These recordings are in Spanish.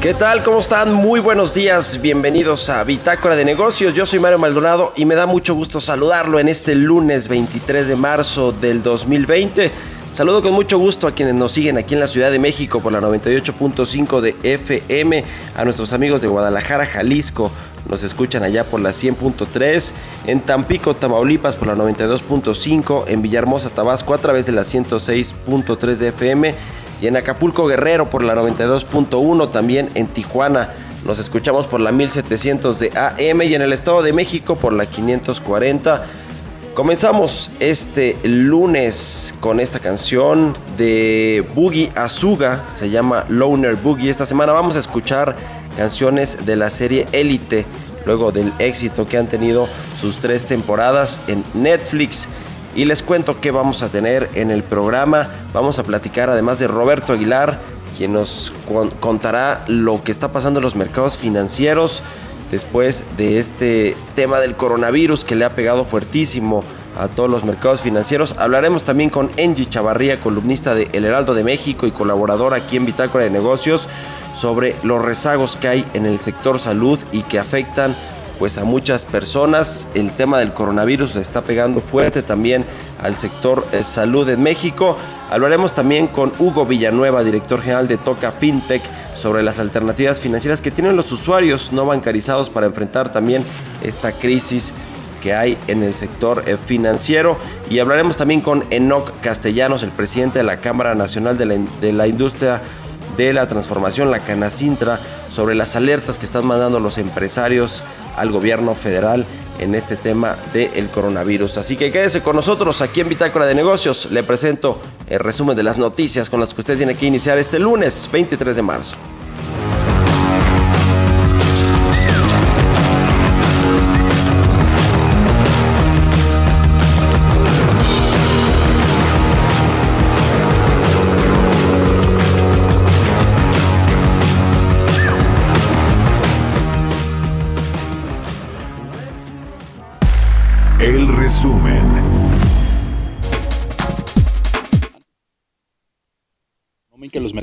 ¿Qué tal? ¿Cómo están? Muy buenos días. Bienvenidos a Bitácora de Negocios. Yo soy Mario Maldonado y me da mucho gusto saludarlo en este lunes 23 de marzo del 2020. Saludo con mucho gusto a quienes nos siguen aquí en la Ciudad de México por la 98.5 de FM, a nuestros amigos de Guadalajara, Jalisco, nos escuchan allá por la 100.3, en Tampico, Tamaulipas por la 92.5, en Villahermosa, Tabasco a través de la 106.3 de FM y en Acapulco Guerrero por la 92.1, también en Tijuana nos escuchamos por la 1700 de AM y en el Estado de México por la 540. Comenzamos este lunes con esta canción de Boogie Azuga, se llama Loner Boogie. Esta semana vamos a escuchar canciones de la serie Elite, luego del éxito que han tenido sus tres temporadas en Netflix. Y les cuento que vamos a tener en el programa. Vamos a platicar además de Roberto Aguilar, quien nos contará lo que está pasando en los mercados financieros después de este tema del coronavirus que le ha pegado fuertísimo a todos los mercados financieros. Hablaremos también con Angie Chavarría, columnista de El Heraldo de México y colaborador aquí en Bitácora de Negocios, sobre los rezagos que hay en el sector salud y que afectan pues a muchas personas. El tema del coronavirus le está pegando fuerte también al sector eh, salud en México. Hablaremos también con Hugo Villanueva, director general de Toca FinTech, sobre las alternativas financieras que tienen los usuarios no bancarizados para enfrentar también esta crisis que hay en el sector eh, financiero y hablaremos también con Enoc Castellanos, el presidente de la Cámara Nacional de la, de la Industria de la Transformación, la Canacintra, sobre las alertas que están mandando los empresarios al gobierno federal en este tema del coronavirus. Así que quédese con nosotros aquí en Bitácora de Negocios. Le presento el resumen de las noticias con las que usted tiene que iniciar este lunes 23 de marzo.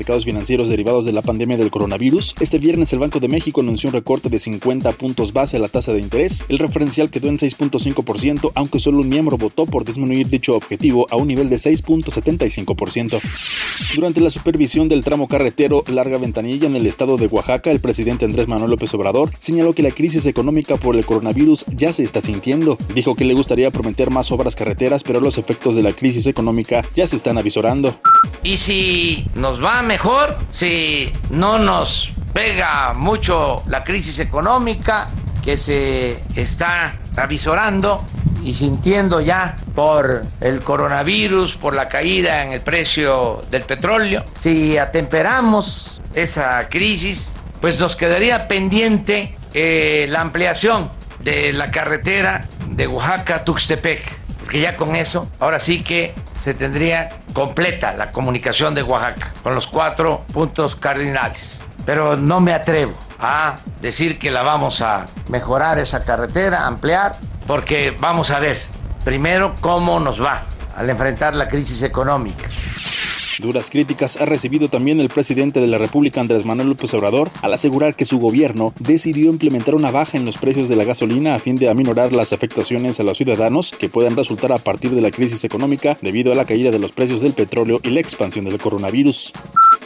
Mercados financieros derivados de la pandemia del coronavirus, este viernes el Banco de México anunció un recorte de 50 puntos base a la tasa de interés. El referencial quedó en 6.5%, aunque solo un miembro votó por disminuir dicho objetivo a un nivel de 6.75%. Durante la supervisión del tramo carretero Larga Ventanilla en el estado de Oaxaca, el presidente Andrés Manuel López Obrador señaló que la crisis económica por el coronavirus ya se está sintiendo. Dijo que le gustaría prometer más obras carreteras, pero los efectos de la crisis económica ya se están avisorando. Y si nos va mejor, si no nos pega mucho la crisis económica que se está avisorando y sintiendo ya por el coronavirus, por la caída en el precio del petróleo, si atemperamos esa crisis pues nos quedaría pendiente eh, la ampliación de la carretera de Oaxaca Tuxtepec, porque ya con eso, ahora sí que se tendría completa la comunicación de Oaxaca con los cuatro puntos cardinales. Pero no me atrevo a decir que la vamos a mejorar esa carretera, ampliar, porque vamos a ver primero cómo nos va al enfrentar la crisis económica. Duras críticas ha recibido también el presidente de la República Andrés Manuel López Obrador al asegurar que su gobierno decidió implementar una baja en los precios de la gasolina a fin de aminorar las afectaciones a los ciudadanos que puedan resultar a partir de la crisis económica debido a la caída de los precios del petróleo y la expansión del coronavirus.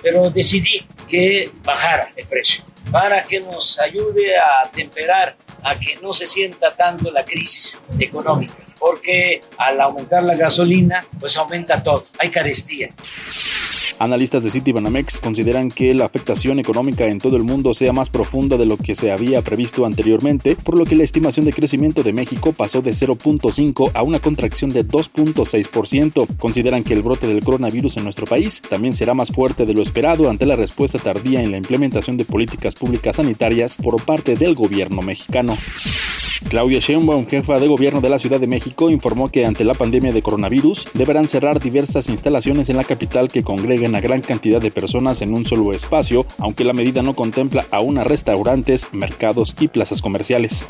Pero decidí que bajara el precio para que nos ayude a temperar, a que no se sienta tanto la crisis económica porque al aumentar la gasolina, pues aumenta todo, hay carestía. Analistas de Citibanamex consideran que la afectación económica en todo el mundo sea más profunda de lo que se había previsto anteriormente, por lo que la estimación de crecimiento de México pasó de 0.5 a una contracción de 2.6%. Consideran que el brote del coronavirus en nuestro país también será más fuerte de lo esperado ante la respuesta tardía en la implementación de políticas públicas sanitarias por parte del gobierno mexicano. Claudia Sheinbaum, jefa de gobierno de la Ciudad de México, informó que ante la pandemia de coronavirus deberán cerrar diversas instalaciones en la capital que congreguen a gran cantidad de personas en un solo espacio, aunque la medida no contempla aún a restaurantes, mercados y plazas comerciales.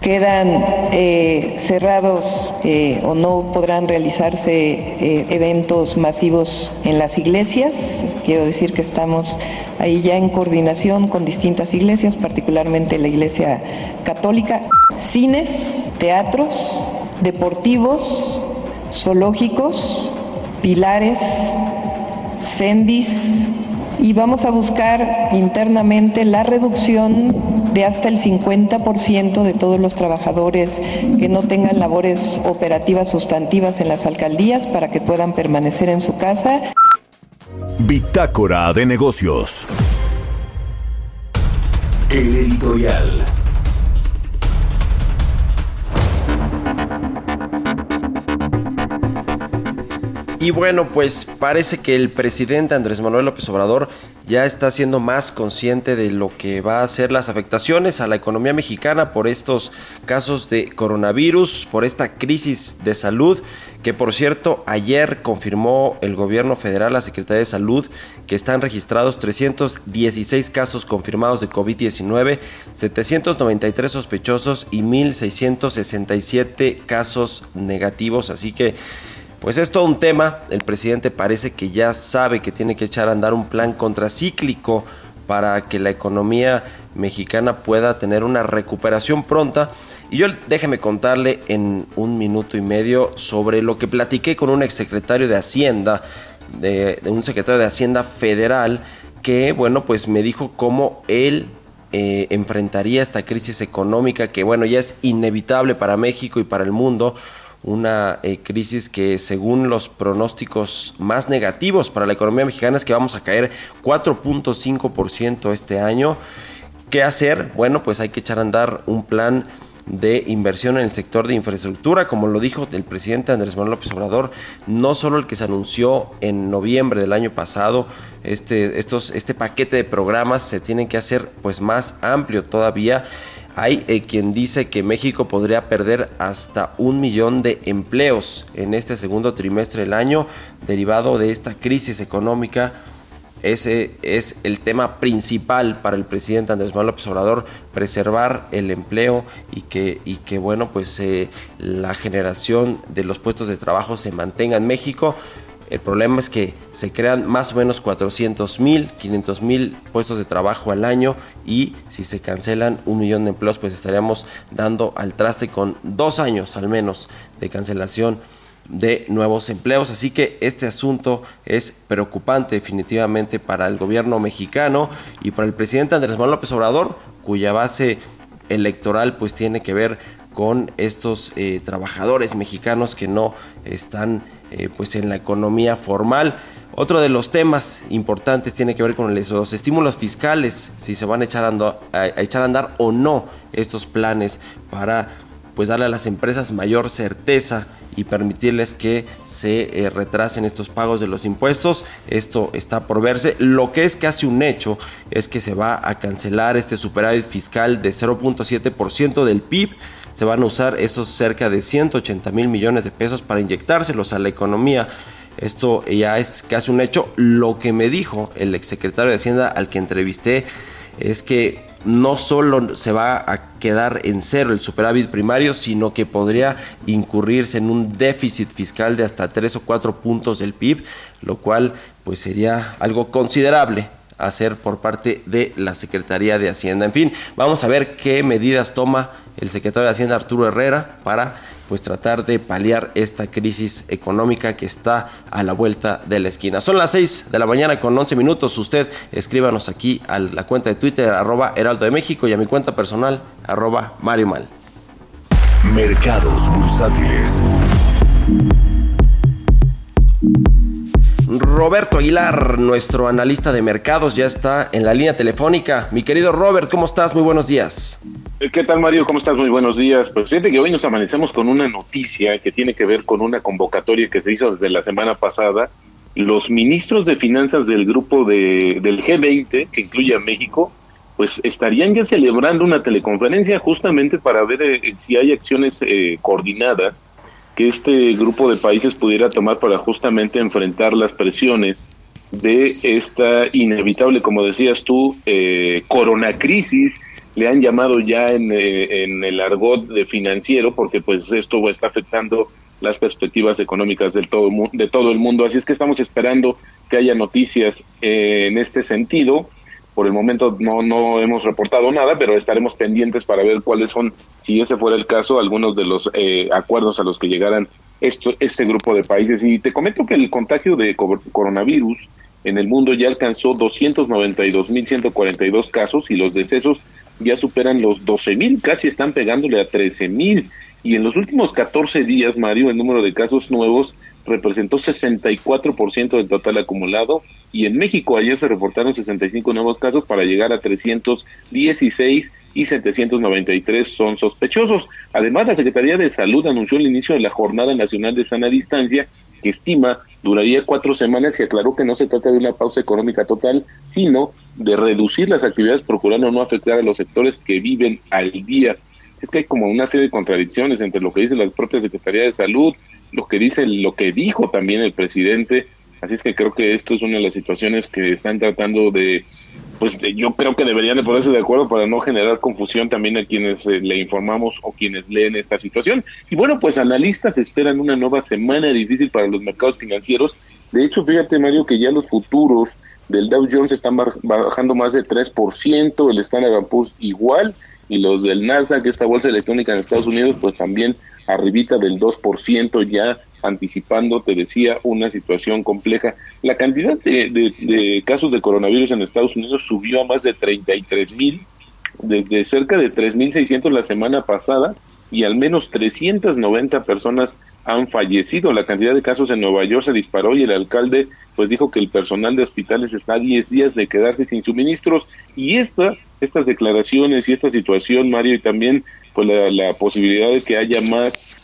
Quedan eh, cerrados eh, o no podrán realizarse eh, eventos masivos en las iglesias. Quiero decir que estamos ahí ya en coordinación con distintas iglesias, particularmente la Iglesia Católica cines, teatros, deportivos, zoológicos, pilares, sendis y vamos a buscar internamente la reducción de hasta el 50% de todos los trabajadores que no tengan labores operativas sustantivas en las alcaldías para que puedan permanecer en su casa. Bitácora de negocios. El editorial. Y bueno, pues parece que el presidente Andrés Manuel López Obrador ya está siendo más consciente de lo que va a ser las afectaciones a la economía mexicana por estos casos de coronavirus, por esta crisis de salud, que por cierto ayer confirmó el gobierno federal, la Secretaría de Salud, que están registrados 316 casos confirmados de COVID-19, 793 sospechosos y 1.667 casos negativos, así que pues es todo un tema, el presidente parece que ya sabe que tiene que echar a andar un plan contracíclico para que la economía mexicana pueda tener una recuperación pronta. Y yo déjeme contarle en un minuto y medio sobre lo que platiqué con un exsecretario de Hacienda, de, un secretario de Hacienda federal, que bueno, pues me dijo cómo él eh, enfrentaría esta crisis económica que bueno, ya es inevitable para México y para el mundo una eh, crisis que según los pronósticos más negativos para la economía mexicana es que vamos a caer 4.5% este año. ¿Qué hacer? Bueno, pues hay que echar a andar un plan de inversión en el sector de infraestructura, como lo dijo el presidente Andrés Manuel López Obrador, no solo el que se anunció en noviembre del año pasado, este, estos, este paquete de programas se tienen que hacer pues más amplio todavía hay eh, quien dice que México podría perder hasta un millón de empleos en este segundo trimestre del año derivado de esta crisis económica. Ese es el tema principal para el presidente Andrés Manuel López Obrador, preservar el empleo y que, bueno, pues eh, la generación de los puestos de trabajo se mantenga en México. El problema es que se crean más o menos 400 mil, 500 mil puestos de trabajo al año y si se cancelan un millón de empleos, pues estaríamos dando al traste con dos años al menos de cancelación de nuevos empleos. Así que este asunto es preocupante definitivamente para el gobierno mexicano y para el presidente Andrés Manuel López Obrador, cuya base electoral pues tiene que ver con estos eh, trabajadores mexicanos que no están eh, pues en la economía formal. Otro de los temas importantes tiene que ver con los estímulos fiscales, si se van a echar, a, echar a andar o no estos planes para pues darle a las empresas mayor certeza y permitirles que se eh, retrasen estos pagos de los impuestos. Esto está por verse. Lo que es casi un hecho es que se va a cancelar este superávit fiscal de 0.7% del PIB. Se van a usar esos cerca de 180 mil millones de pesos para inyectárselos a la economía. Esto ya es casi un hecho. Lo que me dijo el exsecretario de Hacienda al que entrevisté es que no solo se va a quedar en cero el superávit primario, sino que podría incurrirse en un déficit fiscal de hasta 3 o 4 puntos del PIB, lo cual pues sería algo considerable hacer por parte de la Secretaría de Hacienda. En fin, vamos a ver qué medidas toma el secretario de Hacienda Arturo Herrera para pues tratar de paliar esta crisis económica que está a la vuelta de la esquina. Son las 6 de la mañana con 11 minutos. Usted escríbanos aquí a la cuenta de Twitter arroba Heraldo de México y a mi cuenta personal arroba Mario Mal. Mercados bursátiles. Roberto Aguilar, nuestro analista de mercados, ya está en la línea telefónica. Mi querido Robert, ¿cómo estás? Muy buenos días. Eh, ¿Qué tal, Mario? ¿Cómo estás? Muy buenos días. Pues fíjate que hoy nos amanecemos con una noticia que tiene que ver con una convocatoria que se hizo desde la semana pasada. Los ministros de finanzas del grupo de, del G20, que incluye a México, pues estarían ya celebrando una teleconferencia justamente para ver eh, si hay acciones eh, coordinadas que este grupo de países pudiera tomar para justamente enfrentar las presiones de esta inevitable, como decías tú, eh, coronacrisis le han llamado ya en, eh, en, el argot de financiero, porque pues esto está afectando las perspectivas económicas del todo, de todo el mundo. Así es que estamos esperando que haya noticias eh, en este sentido. Por el momento no, no hemos reportado nada, pero estaremos pendientes para ver cuáles son, si ese fuera el caso, algunos de los eh, acuerdos a los que llegaran esto, este grupo de países. Y te comento que el contagio de coronavirus en el mundo ya alcanzó 292.142 casos y los decesos ya superan los 12 mil, casi están pegándole a 13 mil. Y en los últimos 14 días, Mario, el número de casos nuevos representó 64% del total acumulado. Y en México ayer se reportaron 65 nuevos casos para llegar a 316 y 793 son sospechosos. Además, la Secretaría de Salud anunció el inicio de la Jornada Nacional de Sana Distancia, que estima duraría cuatro semanas y aclaró que no se trata de una pausa económica total, sino de reducir las actividades procurando no afectar a los sectores que viven al día. Es que hay como una serie de contradicciones entre lo que dice la propia Secretaría de Salud, lo que dice, lo que dijo también el presidente. Así es que creo que esto es una de las situaciones que están tratando de, pues yo creo que deberían de ponerse de acuerdo para no generar confusión también a quienes eh, le informamos o quienes leen esta situación. Y bueno, pues analistas esperan una nueva semana difícil para los mercados financieros. De hecho, fíjate Mario que ya los futuros del Dow Jones están bajando más de 3%, el Standard Poor's igual, y los del Nasdaq, esta bolsa electrónica en Estados Unidos, pues también arribita del 2% ya anticipando, te decía, una situación compleja. La cantidad de, casos de coronavirus en Estados Unidos subió a más de 33 mil, desde cerca de 3.600 la semana pasada, y al menos 390 personas han fallecido. La cantidad de casos en Nueva York se disparó y el alcalde pues dijo que el personal de hospitales está a 10 días de quedarse sin suministros y esta, estas declaraciones y esta situación, Mario, y también pues la, posibilidad de que haya más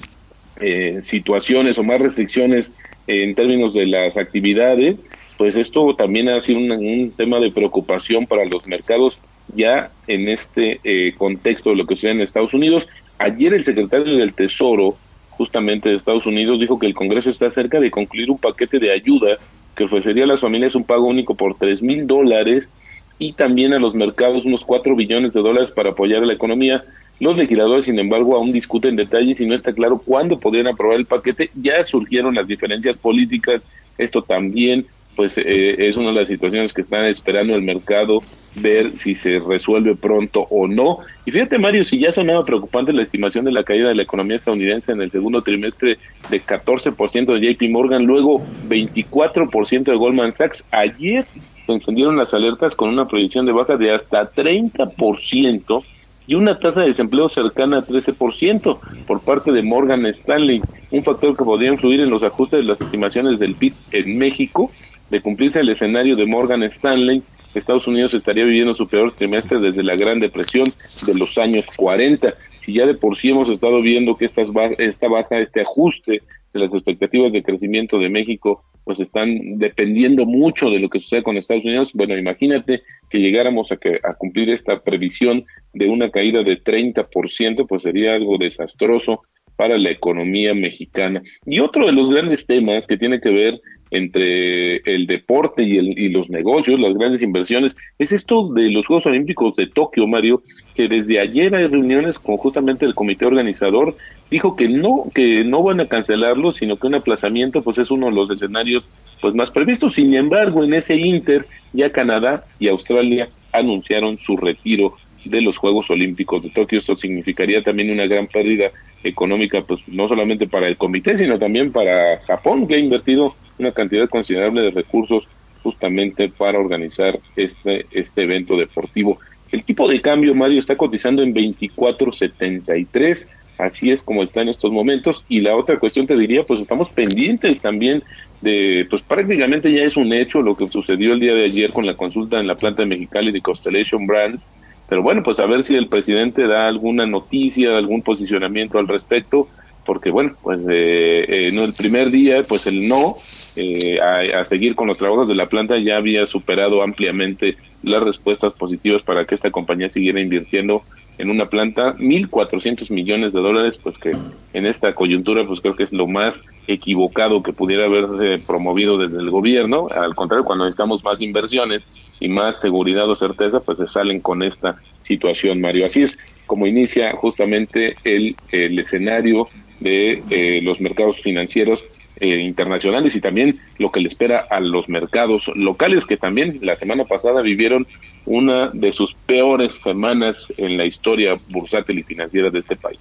eh, situaciones o más restricciones en términos de las actividades, pues esto también ha sido un, tema de preocupación para los mercados ya en este eh, contexto de lo que sucede en Estados Unidos. Ayer el secretario del Tesoro justamente de Estados Unidos dijo que el Congreso está cerca de concluir un paquete de ayuda que ofrecería a las familias un pago único por tres mil dólares y también a los mercados unos cuatro billones de dólares para apoyar a la economía. Los legisladores, sin embargo, aún discuten detalles y no está claro cuándo podrían aprobar el paquete. Ya surgieron las diferencias políticas. Esto también pues eh, es una de las situaciones que están esperando el mercado ver si se resuelve pronto o no. Y fíjate Mario, si ya sonaba preocupante la estimación de la caída de la economía estadounidense en el segundo trimestre de 14% de JP Morgan, luego 24% de Goldman Sachs, ayer se encendieron las alertas con una proyección de baja de hasta 30% y una tasa de desempleo cercana a 13% por parte de Morgan Stanley, un factor que podría influir en los ajustes de las estimaciones del PIB en México de cumplirse el escenario de Morgan Stanley, Estados Unidos estaría viviendo su peor trimestre desde la Gran Depresión de los años 40. si ya de por sí hemos estado viendo que esta, baja, este ajuste de las expectativas de crecimiento de México, pues están dependiendo mucho de lo que sucede con Estados Unidos, bueno, imagínate que llegáramos a, que, a cumplir esta previsión de una caída de 30%, pues sería algo desastroso para la economía mexicana. Y otro de los grandes temas que tiene que ver entre el deporte y, el, y los negocios, las grandes inversiones, es esto de los Juegos Olímpicos de Tokio, Mario, que desde ayer hay reuniones con justamente el comité organizador, dijo que no, que no van a cancelarlo, sino que un aplazamiento pues es uno de los escenarios pues más previstos. Sin embargo, en ese inter ya Canadá y Australia anunciaron su retiro de los Juegos Olímpicos de Tokio. Esto significaría también una gran pérdida económica, pues no solamente para el comité, sino también para Japón, que ha invertido una cantidad considerable de recursos justamente para organizar este, este evento deportivo. El tipo de cambio, Mario, está cotizando en 24.73, así es como está en estos momentos. Y la otra cuestión te diría, pues estamos pendientes también de, pues prácticamente ya es un hecho lo que sucedió el día de ayer con la consulta en la planta de Mexicali de Constellation Brand. Pero bueno, pues a ver si el presidente da alguna noticia, algún posicionamiento al respecto porque bueno, pues eh, eh, no el primer día, pues el no eh, a, seguir con los trabajos de la planta ya había superado ampliamente las respuestas positivas para que esta compañía siguiera invirtiendo en una planta 1.400 millones de dólares, pues que en esta coyuntura pues creo que es lo más equivocado que pudiera haberse promovido desde el gobierno. Al contrario, cuando necesitamos más inversiones y más seguridad o certeza, pues se salen con esta situación, Mario. Así es como inicia justamente el, el escenario de eh, los mercados financieros eh, internacionales y también lo que le espera a los mercados locales que también la semana pasada vivieron una de sus peores semanas en la historia bursátil y financiera de este país.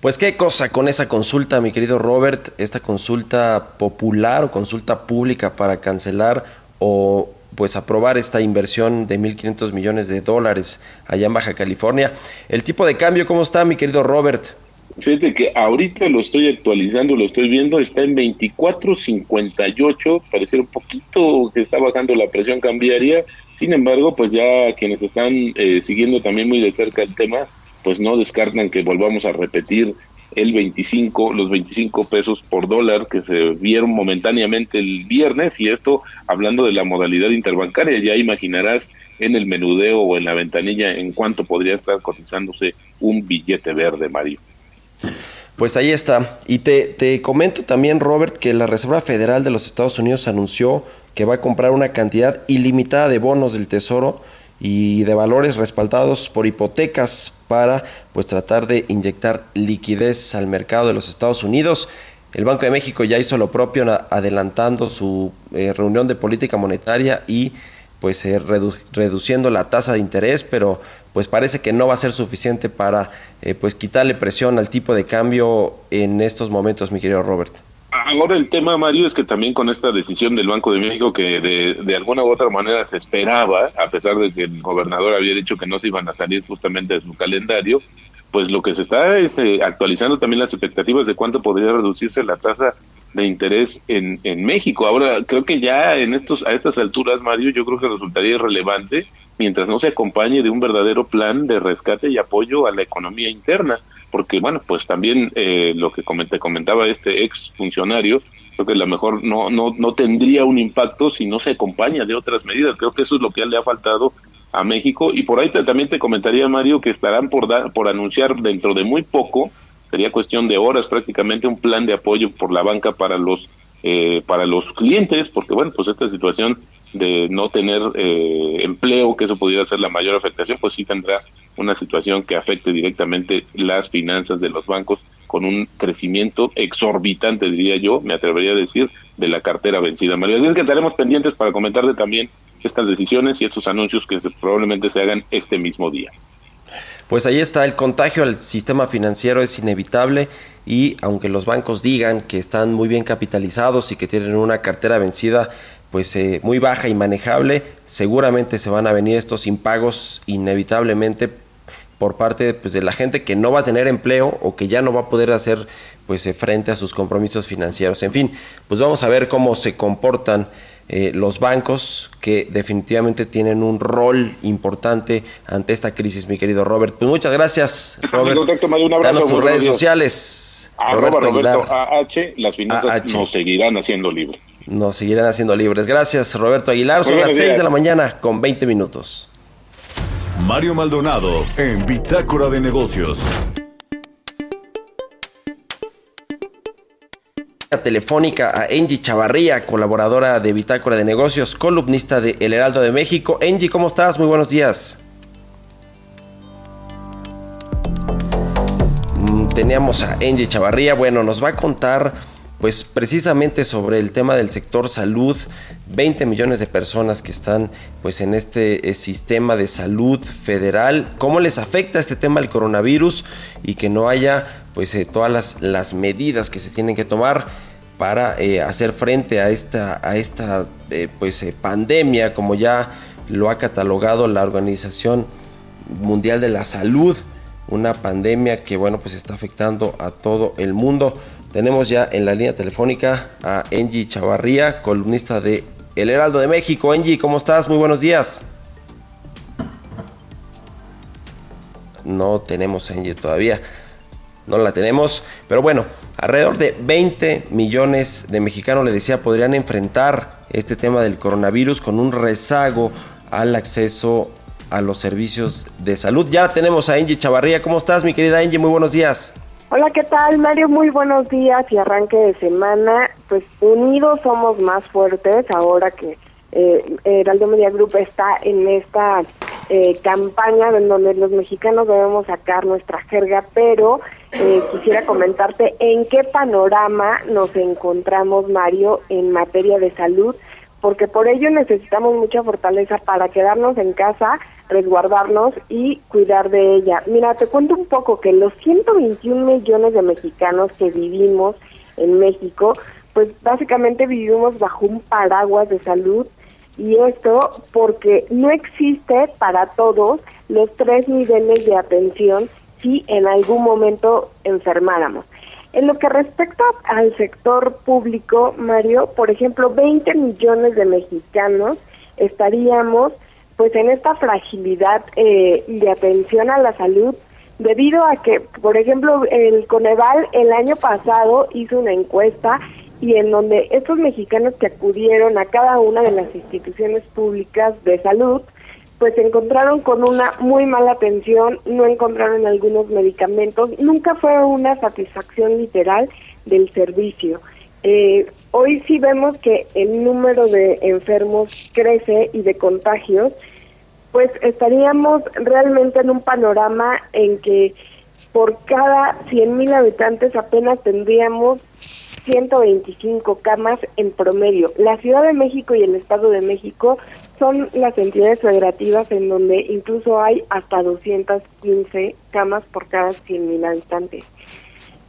Pues qué cosa con esa consulta, mi querido Robert, esta consulta popular o consulta pública para cancelar o pues aprobar esta inversión de 1.500 millones de dólares allá en Baja California. El tipo de cambio, ¿cómo está, mi querido Robert? Fíjate que ahorita lo estoy actualizando, lo estoy viendo, está en 24.58, parece un poquito que está bajando la presión cambiaria, sin embargo, pues ya quienes están eh, siguiendo también muy de cerca el tema, pues no descartan que volvamos a repetir el 25, los 25 pesos por dólar que se vieron momentáneamente el viernes y esto hablando de la modalidad interbancaria, ya imaginarás en el menudeo o en la ventanilla en cuánto podría estar cotizándose un billete verde, Mario. Pues ahí está. Y te, te, comento también, Robert, que la Reserva Federal de los Estados Unidos anunció que va a comprar una cantidad ilimitada de bonos del Tesoro y de valores respaldados por hipotecas para pues tratar de inyectar liquidez al mercado de los Estados Unidos. El Banco de México ya hizo lo propio adelantando su eh, reunión de política monetaria y pues eh, reduciendo la tasa de interés, pero pues parece que no va a ser suficiente para eh, pues quitarle presión al tipo de cambio en estos momentos, mi querido Robert. Ahora el tema, Mario, es que también con esta decisión del Banco de México que de, alguna u otra manera se esperaba, a pesar de que el gobernador había dicho que no se iban a salir justamente de su calendario, pues lo que se está es eh, actualizando también las expectativas de cuánto podría reducirse la tasa de interés en, en México. Ahora, creo que ya en estos a estas alturas, Mario, yo creo que resultaría irrelevante mientras no se acompañe de un verdadero plan de rescate y apoyo a la economía interna, porque bueno, pues también eh, lo que comenté, comentaba este ex funcionario, creo que a lo mejor no, no, no tendría un impacto si no se acompaña de otras medidas, creo que eso es lo que le ha faltado a México. Y por ahí también te comentaría Mario que estarán por dar, por anunciar dentro de muy poco, sería cuestión de horas prácticamente un plan de apoyo por la banca para los eh, para los clientes, porque bueno, pues esta situación de no tener eh, empleo, que eso pudiera ser la mayor afectación, pues sí tendrá una situación que afecte directamente las finanzas de los bancos con un crecimiento exorbitante, diría yo, me atrevería a decir, de la cartera vencida. María, así es que estaremos pendientes para comentarle también estas decisiones y estos anuncios que probablemente se hagan este mismo día. Pues ahí está, el contagio al sistema financiero es inevitable y aunque los bancos digan que están muy bien capitalizados y que tienen una cartera vencida pues eh, muy baja y manejable, seguramente se van a venir estos impagos inevitablemente por parte pues, de la gente que no va a tener empleo o que ya no va a poder hacer pues eh, frente a sus compromisos financieros. En fin, pues vamos a ver cómo se comportan eh, los bancos que definitivamente tienen un rol importante ante esta crisis, mi querido Robert. Pues muchas gracias, Robert. un abrazo, Danos tus redes sociales. Roberto, Roberto AH, las finanzas nos seguirán haciendo libres. Nos seguirán haciendo libres. Gracias, Roberto Aguilar. Son las 6 de la mañana con 20 minutos. Mario Maldonado en Bitácora de Negocios. telefónica a Angie Chavarría, colaboradora de Bitácora de Negocios, columnista de El Heraldo de México. Angie, ¿cómo estás? Muy buenos días. Mm, teníamos a Angie Chavarría, bueno, nos va a contar pues precisamente sobre el tema del sector salud, 20 millones de personas que están pues en este eh, sistema de salud federal, cómo les afecta este tema del coronavirus y que no haya pues eh, todas las, las, medidas que se tienen que tomar para eh, hacer frente a esta, a esta pues pandemia como ya lo ha catalogado la Organización Mundial de la Salud, una pandemia que bueno pues está afectando a todo el mundo. Tenemos ya en la línea telefónica a Angie Chavarría, columnista de El Heraldo de México. Angie, ¿cómo estás? Muy buenos días. No tenemos a Angie todavía. No la tenemos. Pero bueno, alrededor de 20 millones de mexicanos, le decía, podrían enfrentar este tema del coronavirus con un rezago al acceso a los servicios de salud. Ya tenemos a Angie Chavarría. ¿Cómo estás, mi querida Angie? Muy buenos días. Hola, ¿qué tal, Mario? Muy buenos días y arranque de semana. Pues unidos somos más fuertes ahora que eh, Heraldo Media Group está en esta eh, campaña en donde los mexicanos debemos sacar nuestra jerga, pero eh, quisiera comentarte en qué panorama nos encontramos, Mario, en materia de salud, porque por ello necesitamos mucha fortaleza para quedarnos en casa resguardarnos y cuidar de ella. Mira, te cuento un poco que los 121 millones de mexicanos que vivimos en México, pues básicamente vivimos bajo un paraguas de salud y esto porque no existe para todos los tres niveles de atención si en algún momento enfermáramos. En lo que respecta al sector público, Mario, por ejemplo, 20 millones de mexicanos estaríamos pues en esta fragilidad eh, de atención a la salud debido a que, por ejemplo, el Coneval el año pasado hizo una encuesta y en donde estos mexicanos que acudieron a cada una de las instituciones públicas de salud, pues se encontraron con una muy mala atención, no encontraron algunos medicamentos, nunca fue una satisfacción literal del servicio. Eh, hoy sí vemos que el número de enfermos crece y de contagios, pues estaríamos realmente en un panorama en que por cada 100.000 habitantes apenas tendríamos 125 camas en promedio. La Ciudad de México y el Estado de México son las entidades federativas en donde incluso hay hasta 215 camas por cada 100.000 habitantes.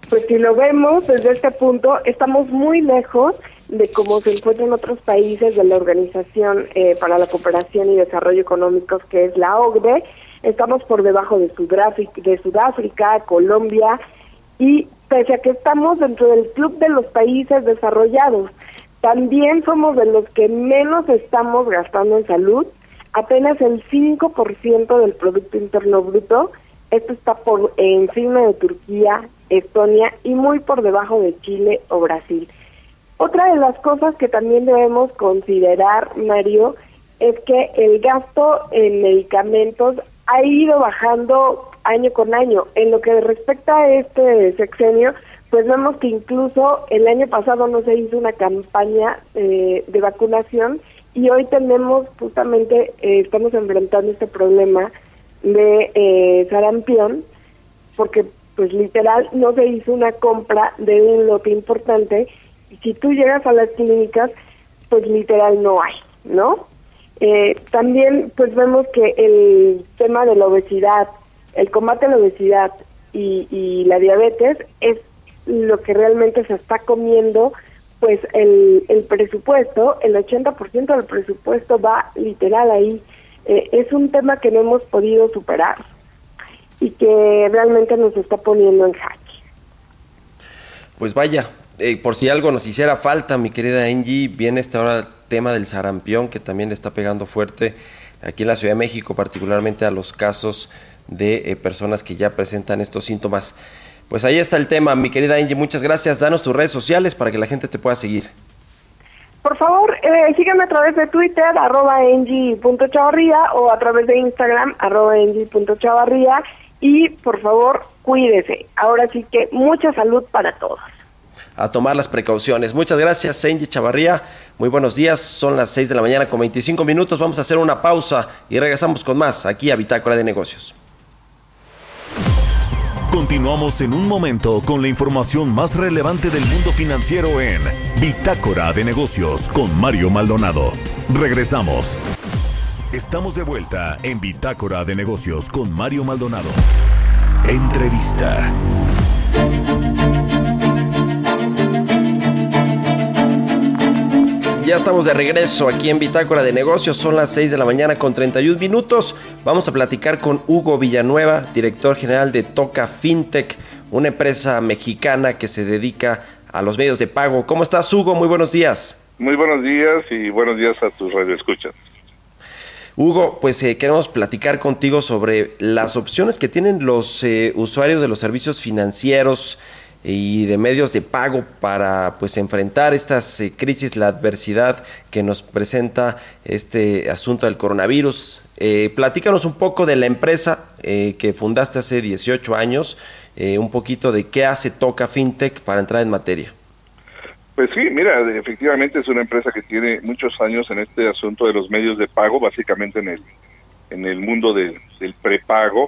Pues si lo vemos desde este punto, estamos muy lejos de cómo se encuentra en otros países de la Organización eh, para la Cooperación y Desarrollo Económicos, que es la OCDE. Estamos por debajo de Sudáfrica, de Sudáfrica, Colombia, y pese a que estamos dentro del club de los países desarrollados, también somos de los que menos estamos gastando en salud, apenas el 5% del Producto Interno Bruto, esto está por encima de Turquía, Estonia y muy por debajo de Chile o Brasil. Otra de las cosas que también debemos considerar, Mario, es que el gasto en medicamentos ha ido bajando año con año. En lo que respecta a este sexenio, pues vemos que incluso el año pasado no se hizo una campaña eh, de vacunación y hoy tenemos justamente, eh, estamos enfrentando este problema de eh, sarampión, porque pues literal no se hizo una compra de un lote importante. Si tú llegas a las clínicas, pues literal no hay, ¿no? Eh, también pues vemos que el tema de la obesidad, el combate a la obesidad y, y la diabetes es lo que realmente se está comiendo pues el, el presupuesto, el 80% del presupuesto va literal ahí. Eh, es un tema que no hemos podido superar y que realmente nos está poniendo en jaque. Pues vaya, eh, por si algo nos hiciera falta, mi querida Angie, viene esta hora tema del sarampión que también le está pegando fuerte aquí en la Ciudad de México, particularmente a los casos de eh, personas que ya presentan estos síntomas. Pues ahí está el tema, mi querida Angie, muchas gracias. Danos tus redes sociales para que la gente te pueda seguir. Por favor, eh, síganme a través de Twitter, arroba o a través de Instagram, arroba y por favor, cuídese. Ahora sí que mucha salud para todos. A tomar las precauciones. Muchas gracias, Angie Chavarría. Muy buenos días. Son las 6 de la mañana con 25 minutos. Vamos a hacer una pausa y regresamos con más aquí a Bitácora de Negocios. Continuamos en un momento con la información más relevante del mundo financiero en Bitácora de Negocios con Mario Maldonado. Regresamos. Estamos de vuelta en Bitácora de Negocios con Mario Maldonado. Entrevista. Ya estamos de regreso aquí en Bitácora de Negocios, son las 6 de la mañana con 31 minutos. Vamos a platicar con Hugo Villanueva, director general de Toca FinTech, una empresa mexicana que se dedica a los medios de pago. ¿Cómo estás, Hugo? Muy buenos días. Muy buenos días y buenos días a tus radioescuchas. Hugo, pues eh, queremos platicar contigo sobre las opciones que tienen los eh, usuarios de los servicios financieros y de medios de pago para pues enfrentar estas eh, crisis, la adversidad que nos presenta este asunto del coronavirus. Eh, platícanos un poco de la empresa eh, que fundaste hace 18 años, un poquito de qué hace Toca FinTech para entrar en materia. Pues sí, mira, efectivamente es una empresa que tiene muchos años en este asunto de los medios de pago, básicamente en el, en el mundo del prepago,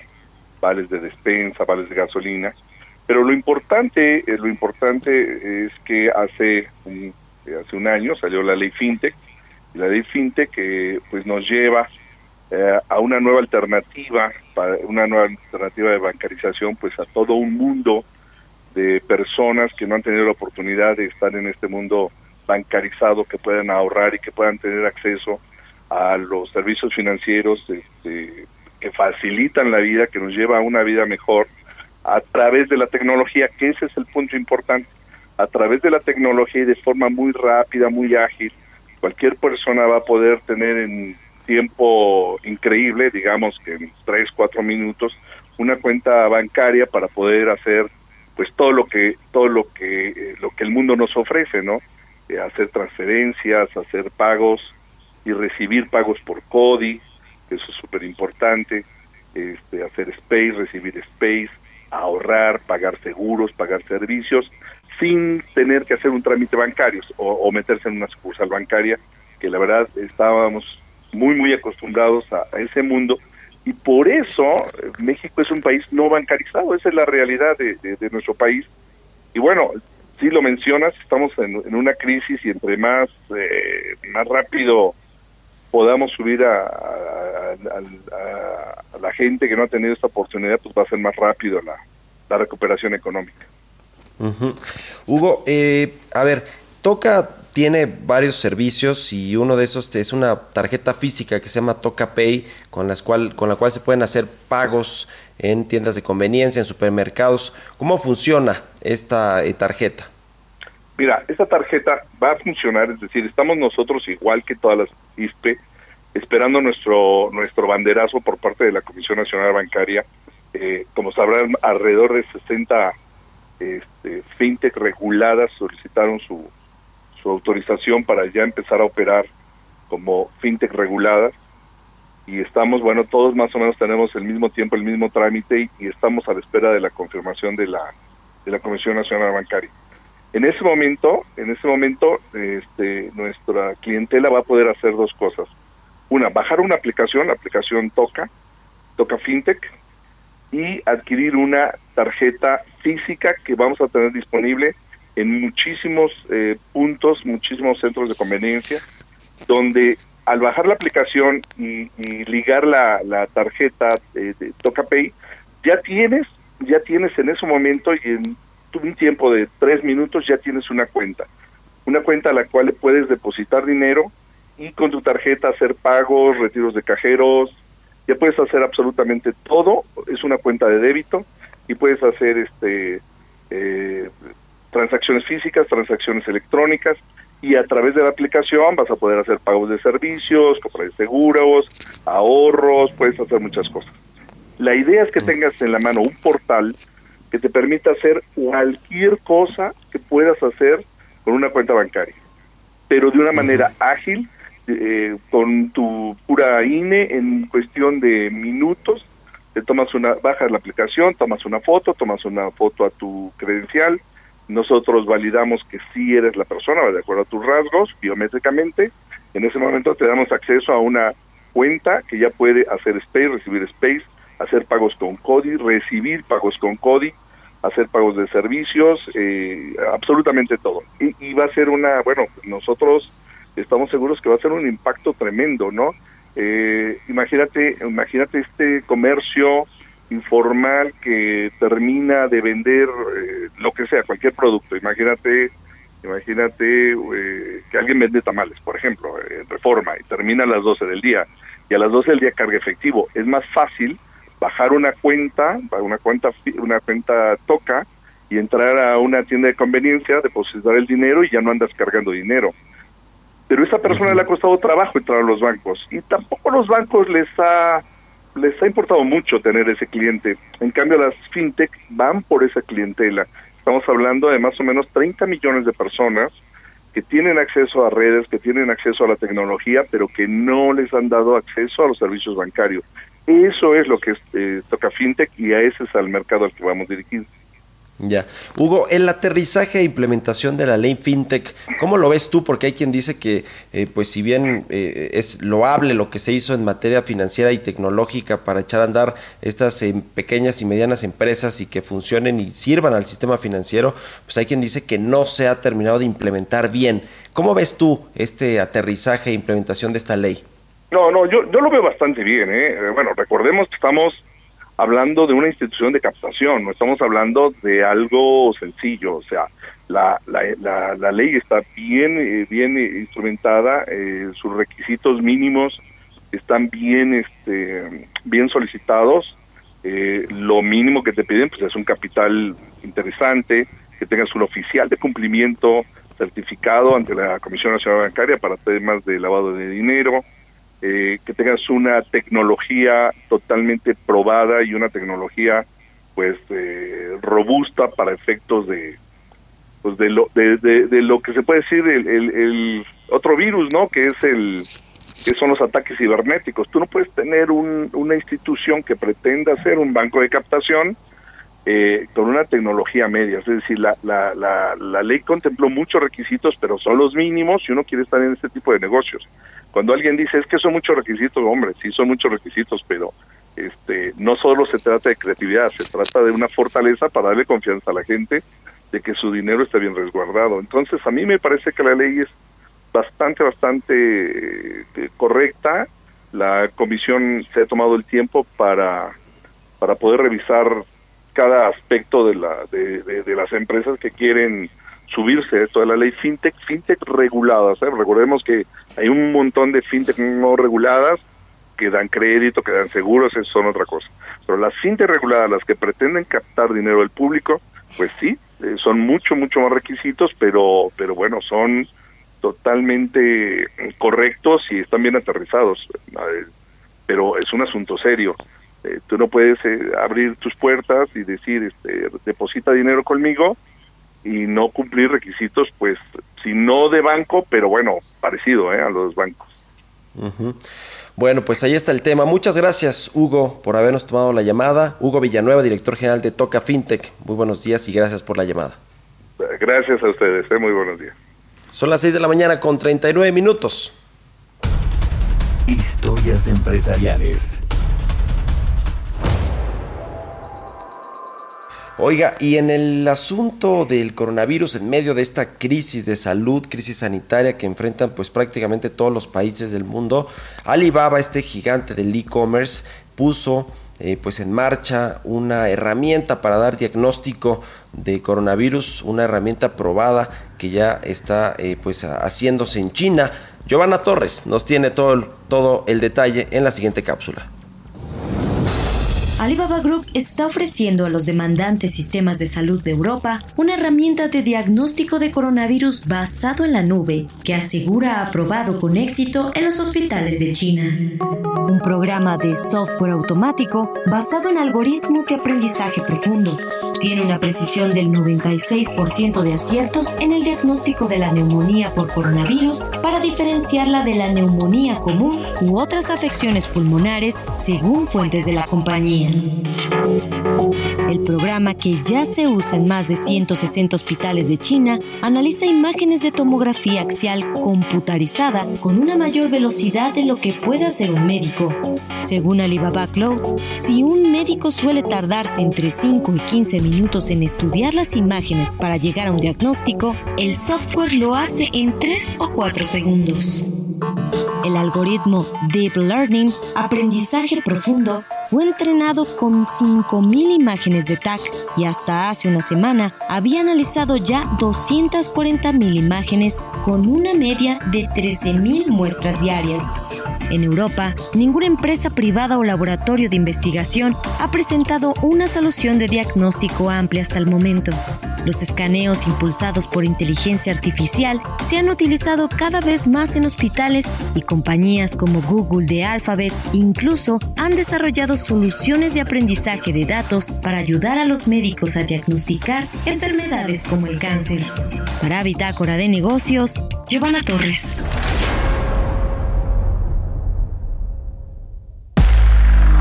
vales de despensa, vales de gasolina pero lo importante, eh, lo importante es que hace un, hace un año salió la ley FinTech, y la ley FinTech que pues nos lleva eh, a una nueva alternativa, para una nueva alternativa de bancarización, pues a todo un mundo de personas que no han tenido la oportunidad de estar en este mundo bancarizado, que puedan ahorrar y que puedan tener acceso a los servicios financieros este, que facilitan la vida, que nos lleva a una vida mejor a través de la tecnología, que ese es el punto importante, a través de la tecnología y de forma muy rápida, muy ágil, cualquier persona va a poder tener en tiempo increíble, digamos que en tres, cuatro minutos, una cuenta bancaria para poder hacer pues todo lo que todo lo que eh, lo que el mundo nos ofrece, ¿no? Eh, hacer transferencias, hacer pagos y recibir pagos por CODI, eso es súper importante, este, hacer space, recibir space, ahorrar, pagar seguros, pagar servicios, sin tener que hacer un trámite bancario o, meterse en una sucursal bancaria, que la verdad estábamos muy, muy acostumbrados a, ese mundo. Y por eso eh, México es un país no bancarizado, esa es la realidad de, nuestro país. Y bueno, si lo mencionas, estamos en, una crisis y entre más, eh, más rápido podamos subir a, la gente que no ha tenido esta oportunidad, pues va a ser más rápido la, recuperación económica. Hugo, eh, a ver, Toca tiene varios servicios y uno de esos es una tarjeta física que se llama Toca Pay, con, las cual, con la cual se pueden hacer pagos en tiendas de conveniencia, en supermercados. ¿Cómo funciona esta eh, tarjeta? Mira, esta tarjeta va a funcionar, es decir, estamos nosotros igual que todas las ISPE, esperando nuestro nuestro banderazo por parte de la Comisión Nacional Bancaria. Eh, como sabrán, alrededor de 60 este, fintech reguladas solicitaron su, su autorización para ya empezar a operar como fintech reguladas y estamos, bueno, todos más o menos tenemos el mismo tiempo, el mismo trámite y, estamos a la espera de la confirmación de la, de la Comisión Nacional Bancaria. En ese momento, en ese momento, este, nuestra clientela va a poder hacer dos cosas. Una, bajar una aplicación, la aplicación Toca, Toca FinTech, y adquirir una tarjeta física que vamos a tener disponible en muchísimos eh, puntos, muchísimos centros de conveniencia, donde al bajar la aplicación y, ligar la, la tarjeta de, de TocaPay, ya tienes, ya tienes en ese momento y en un tiempo de tres minutos ya tienes una cuenta. Una cuenta a la cual puedes depositar dinero y con tu tarjeta hacer pagos, retiros de cajeros, ya puedes hacer absolutamente todo, es una cuenta de débito y puedes hacer este eh, transacciones físicas, transacciones electrónicas y a través de la aplicación vas a poder hacer pagos de servicios, comprar de seguros, ahorros, puedes hacer muchas cosas. La idea es que tengas en la mano un portal que te permita hacer cualquier cosa que puedas hacer con una cuenta bancaria, pero de una manera ágil, eh, con tu pura INE en cuestión de minutos, te tomas una, bajas la aplicación, tomas una foto, tomas una foto a tu credencial, nosotros validamos que sí eres la persona, de acuerdo a tus rasgos, biométricamente, en ese momento te damos acceso a una cuenta que ya puede hacer space, recibir space, hacer pagos con CODI, recibir pagos con CODI, hacer pagos de servicios, eh, absolutamente todo. Y, va a ser una, bueno, nosotros estamos seguros que va a ser un impacto tremendo, ¿no? Eh, imagínate, imagínate este comercio informal que termina de vender eh, lo que sea, cualquier producto. Imagínate, imagínate que alguien vende tamales, por ejemplo, en Reforma, y termina a las 12 del día, y a las 12 del día carga efectivo. Es más fácil bajar una cuenta, una cuenta, una cuenta toca y entrar a una tienda de conveniencia, depositar el dinero y ya no andas cargando dinero. Pero esa persona le ha costado trabajo entrar a los bancos y tampoco a los bancos les ha les ha importado mucho tener ese cliente. En cambio, las fintech van por esa clientela. Estamos hablando de más o menos 30 millones de personas que tienen acceso a redes, que tienen acceso a la tecnología, pero que no les han dado acceso a los servicios bancarios. Eso es lo que eh, toca FinTech y a ese es al mercado al que vamos dirigidos. Ya. Hugo, el aterrizaje e implementación de la ley FinTech, ¿cómo lo ves tú? Porque hay quien dice que, eh, pues si bien eh, es loable lo que se hizo en materia financiera y tecnológica para echar a andar estas pequeñas y medianas empresas y que funcionen y sirvan al sistema financiero, pues hay quien dice que no se ha terminado de implementar bien. ¿Cómo ves tú este aterrizaje e implementación de esta ley? No, no, yo, yo lo veo bastante bien. ¿eh? ¿eh? Bueno, recordemos que estamos hablando de una institución de captación, no estamos hablando de algo sencillo, o sea, la, la, la, ley está bien, eh, bien instrumentada, eh, sus requisitos mínimos están bien, este, bien solicitados, lo mínimo que te piden pues es un capital interesante, que tengas un oficial de cumplimiento certificado ante la Comisión Nacional Bancaria para temas de lavado de dinero, eh, que tengas una tecnología totalmente probada y una tecnología pues eh, robusta para efectos de pues de lo de, de, lo que se puede decir el, otro virus no que es el que son los ataques cibernéticos. Tú no puedes tener un, una institución que pretenda ser un banco de captación eh, con una tecnología media, es decir, la, la, la, la ley contempló muchos requisitos, pero son los mínimos si uno quiere estar en este tipo de negocios. Cuando alguien dice es que son muchos requisitos, hombre, sí son muchos requisitos, pero este, no solo se trata de creatividad, se trata de una fortaleza para darle confianza a la gente de que su dinero esté bien resguardado. Entonces, a mí me parece que la ley es bastante, bastante eh, correcta. La comisión se ha tomado el tiempo para, para poder revisar cada aspecto de, la, de las empresas que quieren subirse esto de la ley fintech, fintech reguladas. ¿eh? Recordemos que hay un montón de fintech no reguladas que dan crédito, que dan seguros, eso son otra cosa. Pero las fintech reguladas, las que pretenden captar dinero del público, pues sí, eh, son mucho, mucho más requisitos, pero, pero bueno, son totalmente correctos y están bien aterrizados. Eh, pero es un asunto serio. tú no puedes abrir tus puertas y decir, este, deposita dinero conmigo y no cumplir requisitos, pues, si no de banco, pero bueno, parecido ¿eh? a los bancos. Bueno, pues ahí está el tema. Muchas gracias, Hugo, por habernos tomado la llamada. Hugo Villanueva, director general de Toca FinTech. Muy buenos días y gracias por la llamada. Gracias a ustedes, ¿eh? muy buenos días. Son las 6 de la mañana con 39 minutos. Historias empresariales. Oiga, y en el asunto del coronavirus, en medio de esta crisis de salud, crisis sanitaria que enfrentan pues prácticamente todos los países del mundo, Alibaba, este gigante del e-commerce, puso eh, pues en marcha una herramienta para dar diagnóstico de coronavirus, una herramienta probada que ya está eh, pues haciéndose en China. Giovanna Torres nos tiene todo todo el detalle en la siguiente cápsula. Alibaba Group está ofreciendo a los demandantes sistemas de salud de Europa una herramienta de diagnóstico de coronavirus basado en la nube que asegura aprobado con éxito en los hospitales de China. Un programa de software automático basado en algoritmos de aprendizaje profundo. Tiene una precisión del 96% de aciertos en el diagnóstico de la neumonía por coronavirus para diferenciarla de la neumonía común u otras afecciones pulmonares según fuentes de la compañía. El programa que ya se usa en más de 160 hospitales de China analiza imágenes de tomografía axial computarizada con una mayor velocidad de lo que puede hacer un médico. Según Alibaba Cloud, si un médico suele tardarse entre 5 y 15 minutos en estudiar las imágenes para llegar a un diagnóstico, el software lo hace en 3 o 4 segundos. El algoritmo Deep Learning, aprendizaje profundo, fue entrenado con 5.000 imágenes de TAC y hasta hace una semana había analizado ya 240.000 imágenes con una media de 13.000 muestras diarias. En Europa, ninguna empresa privada o laboratorio de investigación ha presentado una solución de diagnóstico amplia hasta el momento. Los escaneos impulsados por inteligencia artificial se han utilizado cada vez más en hospitales y compañías como Google de Alphabet incluso han desarrollado soluciones de aprendizaje de datos para ayudar a los médicos a diagnosticar enfermedades como el cáncer. Para Bitácora de Negocios, Giovanna Torres.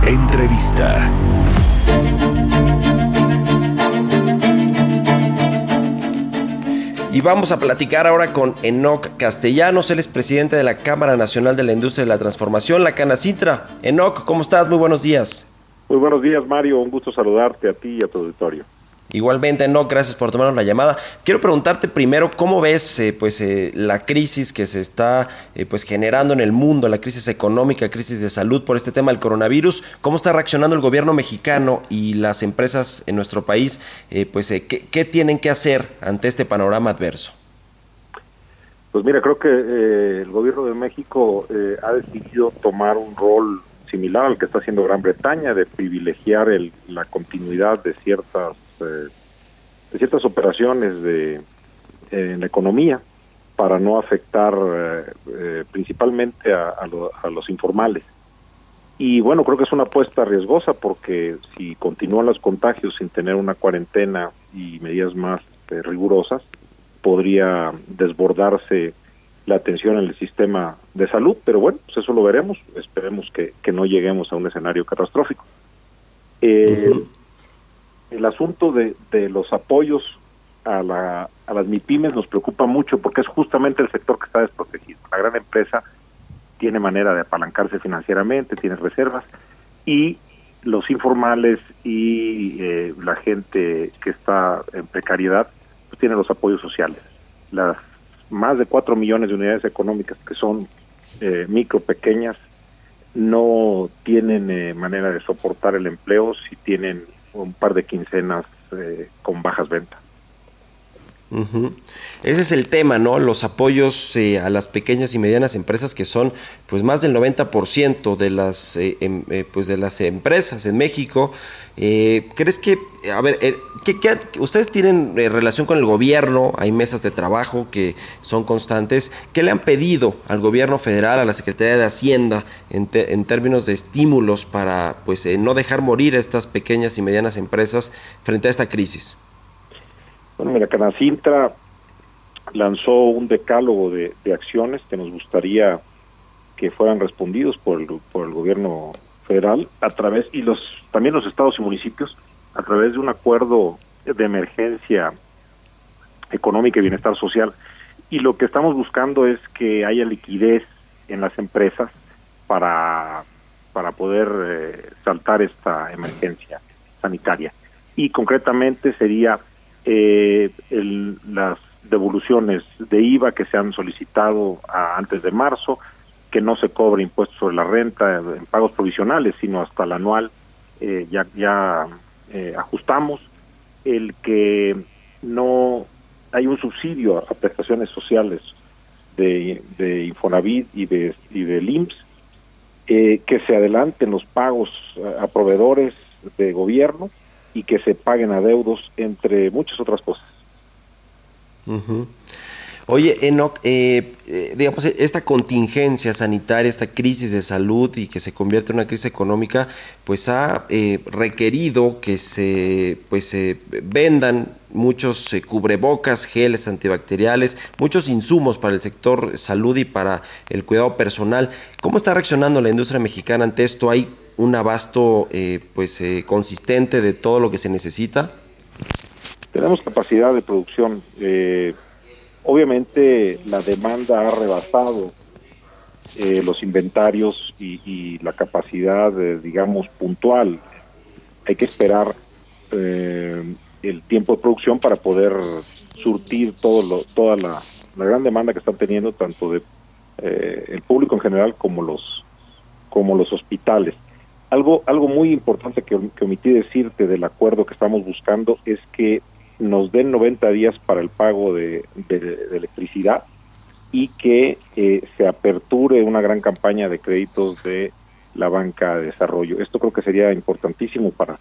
Entrevista. Y vamos a platicar ahora con Enoc Castellanos, él es presidente de la Cámara Nacional de la Industria de la Transformación, la Canacintra. Enoc, ¿cómo estás? Muy buenos días. Muy buenos días, Mario. Un gusto saludarte a ti y a tu auditorio. Igualmente, no, gracias por tomarnos la llamada. Quiero preguntarte primero cómo ves eh, pues eh, la crisis que se está eh, pues generando en el mundo, la crisis económica, crisis de salud por este tema del coronavirus, cómo está reaccionando el gobierno mexicano y las empresas en nuestro país, pues ¿qué, ¿qué, tienen que hacer ante este panorama adverso. Pues mira, creo que el gobierno de México ha decidido tomar un rol similar al que está haciendo Gran Bretaña de privilegiar el, la continuidad de ciertas eh, de ciertas operaciones de, en la economía para no afectar eh, eh, principalmente a, a, los informales. Y bueno, creo que es una apuesta riesgosa porque si continúan los contagios sin tener una cuarentena y medidas más rigurosas, podría desbordarse la atención en el sistema de salud, pero bueno, pues eso lo veremos, esperemos que, que no lleguemos a un escenario catastrófico. Eh, el asunto de, de los apoyos a, la, a las MIPIMES nos preocupa mucho porque es justamente el sector que está desprotegido. La gran empresa tiene manera de apalancarse financieramente, tiene reservas y los informales y eh, la gente que está en precariedad pues tiene los apoyos sociales. Las más de cuatro millones de unidades económicas que son eh, micro, pequeñas, no tienen eh, manera de soportar el empleo si tienen un par de quincenas eh, con bajas ventas. Ese es el tema, ¿no? Los apoyos eh, a las pequeñas y medianas empresas que son pues más del 90% de las eh, em, pues de las empresas en México. ¿Crees que a ver, ¿qué, ustedes tienen relación con el gobierno? Hay mesas de trabajo que son constantes. ¿Qué le han pedido al gobierno federal, a la Secretaría de Hacienda en, en términos de estímulos para pues no dejar morir a estas pequeñas y medianas empresas frente a esta crisis? Bueno, mira, Canacintra lanzó un decálogo de, acciones que nos gustaría que fueran respondidos por el, por el gobierno federal a través y los también los estados y municipios a través de un acuerdo de emergencia económica y bienestar social. Y lo que estamos buscando es que haya liquidez en las empresas para para poder eh, saltar esta emergencia sanitaria. Y concretamente sería eh, las devoluciones de IVA que se han solicitado antes de marzo, que no se cobre impuestos sobre la renta en pagos provisionales, sino hasta el anual eh, ya, ya eh, ajustamos, el que no hay un subsidio a prestaciones sociales de, de Infonavit y de, y de IMSS, eh, que se adelanten los pagos a proveedores de gobierno y que se paguen adeudos, entre muchas otras cosas. Oye, Enoch, eh, eh, digamos, esta contingencia sanitaria, esta crisis de salud y que se convierte en una crisis económica, pues ha eh, requerido que se, pues, se vendan muchos cubrebocas, geles antibacteriales, muchos insumos para el sector salud y para el cuidado personal. ¿Cómo está reaccionando la industria mexicana ante esto? ¿Hay un abasto pues consistente de todo lo que se necesita? Tenemos capacidad de producción. Obviamente la demanda ha rebasado eh, los inventarios y, la capacidad, digamos, puntual. Hay que esperar eh, el tiempo de producción para poder surtir todo lo, toda la, gran demanda que están teniendo tanto de eh, el público en general como los como los hospitales. Algo algo muy importante que omití decirte del acuerdo que estamos buscando es que nos den 90 días para el pago de, electricidad y que eh, se aperture una gran campaña de créditos de la banca de desarrollo. Esto creo que sería importantísimo para,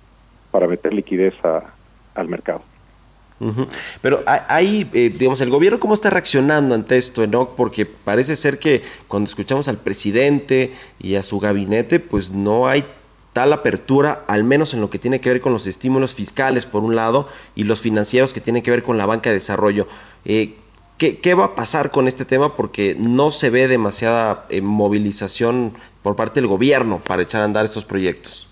para meter liquidez al mercado. Pero hay, eh, digamos, el gobierno cómo está reaccionando ante esto, Enoch, porque parece ser que cuando escuchamos al presidente y a su gabinete, pues no hay tal apertura, al menos en lo que tiene que ver con los estímulos fiscales, por un lado, y los financieros que tienen que ver con la banca de desarrollo. Eh, ¿qué, va a pasar con este tema? Porque no se ve demasiada eh, movilización por parte del gobierno para echar a andar estos proyectos.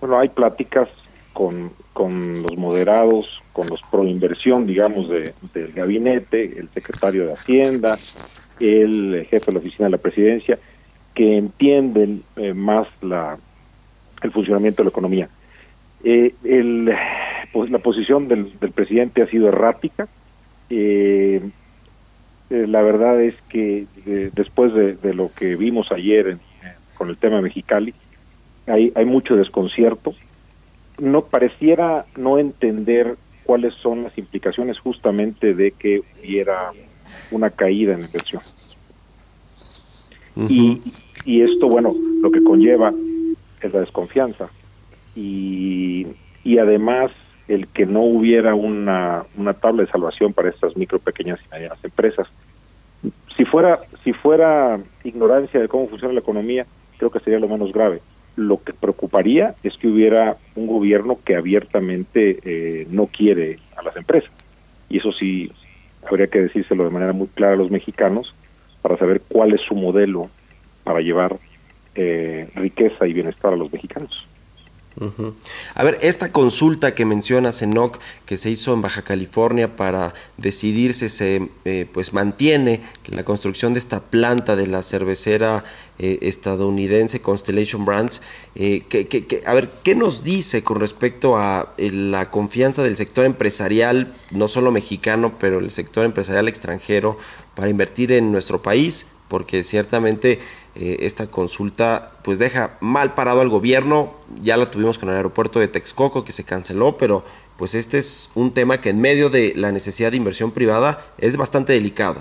Bueno, hay pláticas con, los moderados, con los pro inversión, digamos, del gabinete, el secretario de Hacienda, el jefe de la oficina de la presidencia, que entienden eh, más la, el funcionamiento de la economía. Eh, el, pues, la posición del, presidente ha sido errática. Eh, eh, la verdad es que después de, lo que vimos ayer con el tema Mexicali, hay, hay mucho desconcierto. No pareciera no entender cuáles son las implicaciones justamente de que hubiera una caída en la inversión. y, y esto, bueno, lo que conlleva es la desconfianza y, y además el que no hubiera una, una tabla de salvación para estas micro, pequeñas y medianas empresas. Si fuera, si fuera ignorancia de cómo funciona la economía, creo que sería lo menos grave. Lo que preocuparía es que hubiera un gobierno que abiertamente eh, no quiere a las empresas. Y eso sí, habría que decírselo de manera muy clara a los mexicanos para saber cuál es su modelo para llevar eh, riqueza y bienestar a los mexicanos. A ver, esta consulta que menciona Enoc, que se hizo en Baja California para decidir si se eh, pues mantiene la construcción de esta planta de la cervecera eh, estadounidense Constellation Brands, que, a ver, ¿qué nos dice con respecto a la confianza del sector empresarial, no solo mexicano, pero el sector empresarial extranjero, para invertir en nuestro país? Porque ciertamente eh, esta consulta pues deja mal parado al gobierno, ya la tuvimos con el aeropuerto de Texcoco que se canceló, pero pues este es un tema que en medio de la necesidad de inversión privada es bastante delicado.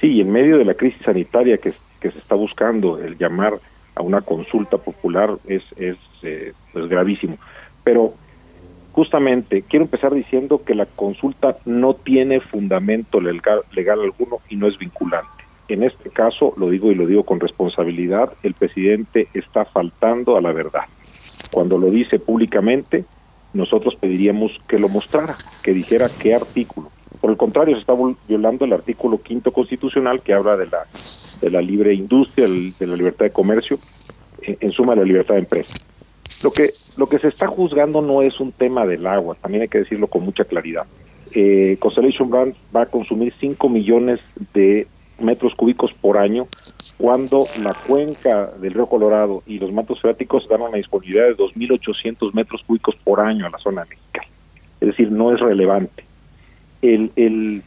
Sí, en medio de la crisis sanitaria que, se está buscando, el llamar a una consulta popular es, es, eh, gravísimo. Pero justamente quiero empezar diciendo que la consulta no tiene fundamento legal, legal alguno y no es vinculante. En este caso, lo digo y lo digo con responsabilidad, el presidente está faltando a la verdad. Cuando lo dice públicamente, nosotros pediríamos que lo mostrara, que dijera qué artículo. Por el contrario, se está violando el artículo quinto constitucional que habla de la, de la libre industria, de la libertad de comercio, en, suma de la libertad de empresa. Lo que, lo que se está juzgando no es un tema del agua, también hay que decirlo con mucha claridad. Eh, Constellation Brand va a consumir 5 millones de metros cúbicos por año, cuando la cuenca del río Colorado y los mantos freáticos dan una disponibilidad de 2.800 metros cúbicos por año a la zona mexicana. Es decir, no es relevante. El, el,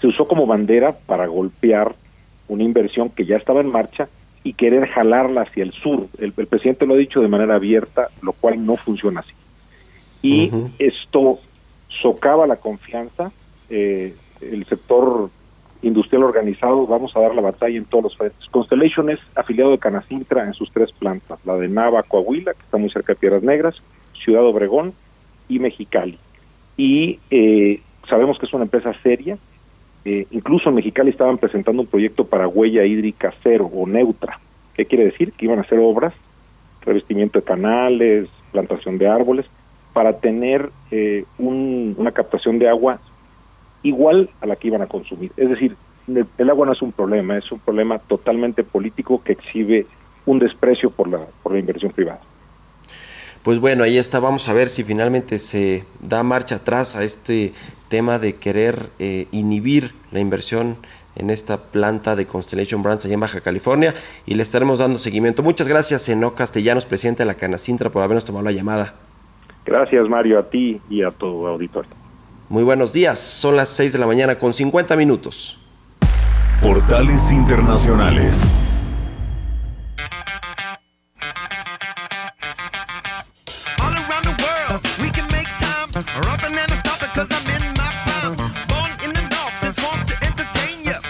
se usó como bandera para golpear una inversión que ya estaba en marcha y querer jalarla hacia el sur. El, presidente lo ha dicho de manera abierta, lo cual no funciona así. Y esto socava la confianza. Eh, el sector industrial organizado, vamos a dar la batalla en todos los frentes. Constellation es afiliado de Canacintra en sus tres plantas, la de Nava, Coahuila, que está muy cerca de Piedras Negras, Ciudad Obregón y Mexicali. Y eh, sabemos que es una empresa seria, eh, incluso en Mexicali estaban presentando un proyecto para huella hídrica cero o neutra. ¿Qué quiere decir? Que iban a hacer obras, revestimiento de canales, plantación de árboles, para tener eh, una captación de agua igual a la que iban a consumir. Es decir, el, agua no es un problema, es un problema totalmente político que exhibe un desprecio por la, por la inversión privada. Pues bueno, ahí está, vamos a ver si finalmente se da marcha atrás a este tema de querer eh, inhibir la inversión en esta planta de Constellation Brands allá en Baja California y le estaremos dando seguimiento. Muchas gracias, Eno Castellanos, presidente de la Canacintra, por habernos tomado la llamada. Gracias, Mario, a ti y a tu auditorio. Muy buenos días, son las 6 de la mañana con 50 minutos. Portales Internacionales.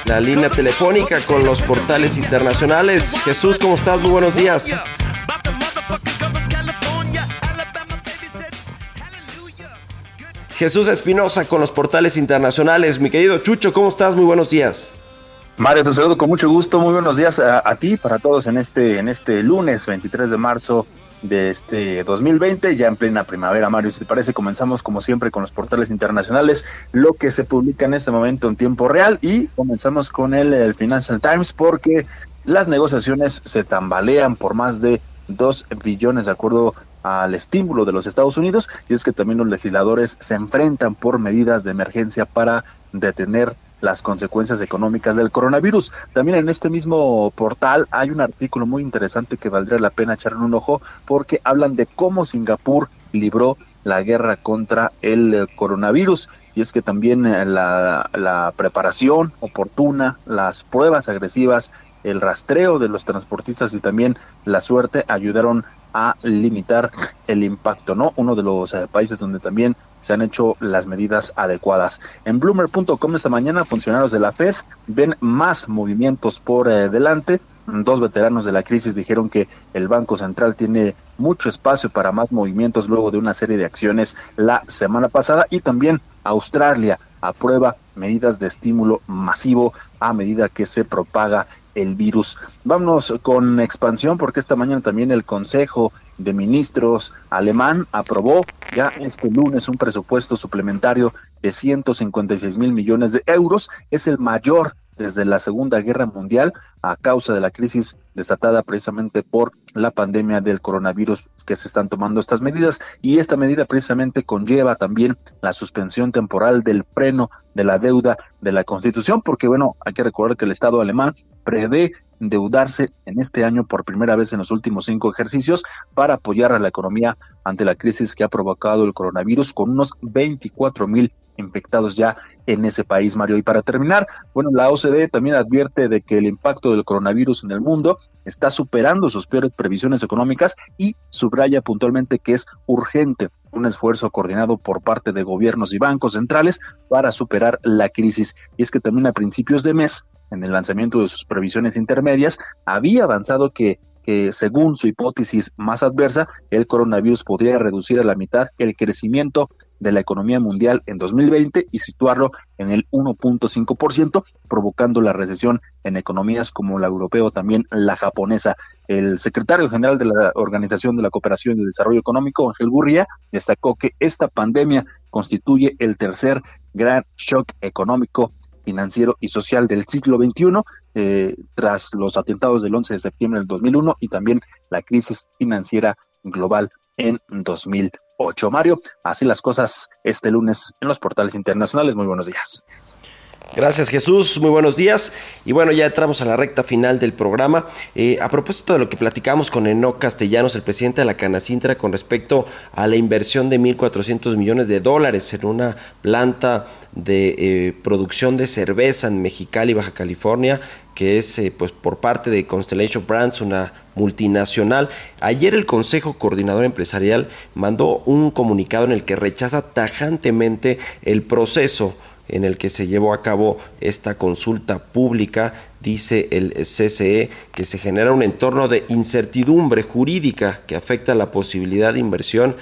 La línea telefónica con los portales internacionales. Jesús, ¿cómo estás? Muy buenos días. Jesús Espinosa con los portales internacionales. Mi querido Chucho, ¿cómo estás? Muy buenos días. Mario, te saludo con mucho gusto. Muy buenos días a, ti, para todos en este, en este lunes 23 de marzo de este 2020, ya en plena primavera, Mario. Si te parece, comenzamos como siempre con los portales internacionales, lo que se publica en este momento en tiempo real y comenzamos con el, Financial Times porque las negociaciones se tambalean por más de 2 billones de acuerdo al estímulo de los Estados Unidos y es que también los legisladores se enfrentan por medidas de emergencia para detener las consecuencias económicas del coronavirus. También en este mismo portal hay un artículo muy interesante que valdría la pena echarle un ojo porque hablan de cómo Singapur libró la guerra contra el coronavirus y es que también eh, la, la preparación oportuna, las pruebas agresivas, el rastreo de los transportistas y también la suerte ayudaron a limitar el impacto, ¿no? Uno de los eh, países donde también se han hecho las medidas adecuadas. En bloomer.com esta mañana, funcionarios de la FED ven más movimientos por eh, delante. Dos veteranos de la crisis dijeron que el Banco Central tiene mucho espacio para más movimientos luego de una serie de acciones la semana pasada y también Australia aprueba medidas de estímulo masivo a medida que se propaga el virus. Vámonos con expansión porque esta mañana también el Consejo de Ministros alemán aprobó ya este lunes un presupuesto suplementario de 156 mil millones de euros. Es el mayor desde la Segunda Guerra Mundial a causa de la crisis desatada precisamente por la pandemia del coronavirus que se están tomando estas medidas y esta medida precisamente conlleva también la suspensión temporal del freno de la deuda de la Constitución porque bueno, hay que recordar que el Estado alemán prevé endeudarse en este año por primera vez en los últimos cinco ejercicios para apoyar a la economía ante la crisis que ha provocado el coronavirus con unos 24 mil infectados ya en ese país, Mario. Y para terminar, bueno, la OCDE también advierte de que el impacto del coronavirus en el mundo está superando sus peores previsiones económicas y subraya puntualmente que es urgente un esfuerzo coordinado por parte de gobiernos y bancos centrales para superar la crisis. Y es que también a principios de mes, en el lanzamiento de sus previsiones intermedias, había avanzado que que según su hipótesis más adversa, el coronavirus podría reducir a la mitad el crecimiento de la economía mundial en 2020 y situarlo en el 1.5%, provocando la recesión en economías como la europea o también la japonesa. El secretario general de la Organización de la Cooperación y Desarrollo Económico, Ángel Gurría, destacó que esta pandemia constituye el tercer gran shock económico financiero y social del siglo XXI, eh, tras los atentados del 11 de septiembre del 2001 y también la crisis financiera global en 2008. Mario, así las cosas este lunes en los portales internacionales. Muy buenos días. Gracias Jesús, muy buenos días. Y bueno, ya entramos a la recta final del programa. Eh, a propósito de lo que platicamos con Enoc Castellanos, el presidente de la Canacintra, con respecto a la inversión de 1.400 millones de dólares en una planta de eh, producción de cerveza en Mexicali, Baja California, que es eh, pues por parte de Constellation Brands, una multinacional. Ayer el Consejo Coordinador Empresarial mandó un comunicado en el que rechaza tajantemente el proceso en el que se llevó a cabo esta consulta pública, dice el CCE, que se genera un entorno de incertidumbre jurídica que afecta la posibilidad de inversión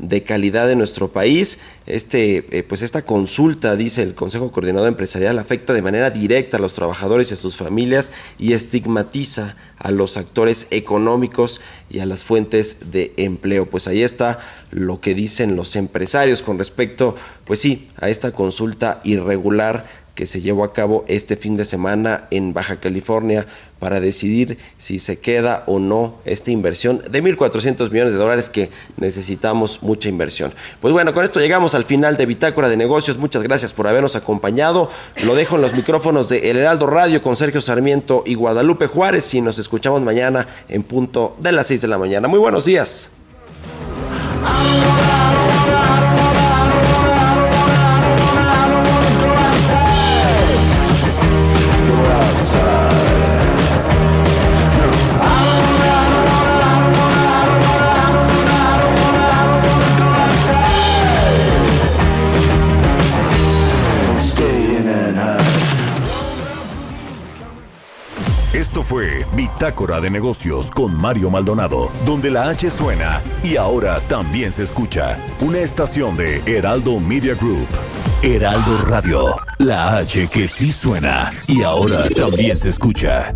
de calidad de nuestro país. Este, eh, pues esta consulta, dice el Consejo Coordinador Empresarial, afecta de manera directa a los trabajadores y a sus familias y estigmatiza a los actores económicos y a las fuentes de empleo. Pues ahí está lo que dicen los empresarios con respecto, pues sí, a esta consulta irregular que se llevó a cabo este fin de semana en Baja California para decidir si se queda o no esta inversión de 1.400 millones de dólares que necesitamos mucha inversión. Pues bueno, con esto llegamos al final de Bitácora de Negocios. Muchas gracias por habernos acompañado. Lo dejo en los micrófonos de El Heraldo Radio con Sergio Sarmiento y Guadalupe Juárez y nos escuchamos mañana en punto de las 6 de la mañana. Muy buenos días. Esto fue Bitácora de Negocios con Mario Maldonado, donde la H suena y ahora también se escucha. Una estación de Heraldo Media Group. Heraldo Radio, la H que sí suena y ahora también se escucha.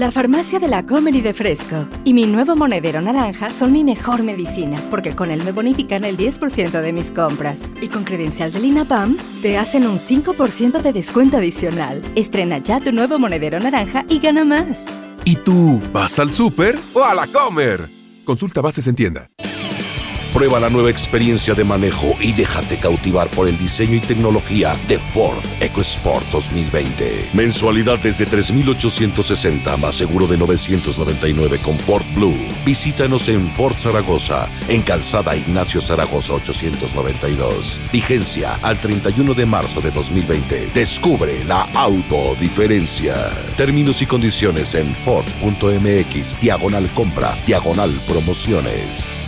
La farmacia de la Comer y de Fresco y mi nuevo monedero naranja son mi mejor medicina porque con él me bonifican el 10% de mis compras. Y con credencial del INAPAM te hacen un 5% de descuento adicional. Estrena ya tu nuevo monedero naranja y gana más. ¿Y tú vas al súper o a la Comer? Consulta bases en tienda. Prueba la nueva experiencia de manejo y déjate cautivar por el diseño y tecnología de Ford EcoSport 2020. Mensualidad desde 3,860 más seguro de 999 con Ford Blue. Visítanos en Ford Zaragoza, en Calzada Ignacio Zaragoza 892. Vigencia al 31 de marzo de 2020. Descubre la autodiferencia. Términos y condiciones en Ford.mx, diagonal compra, diagonal promociones.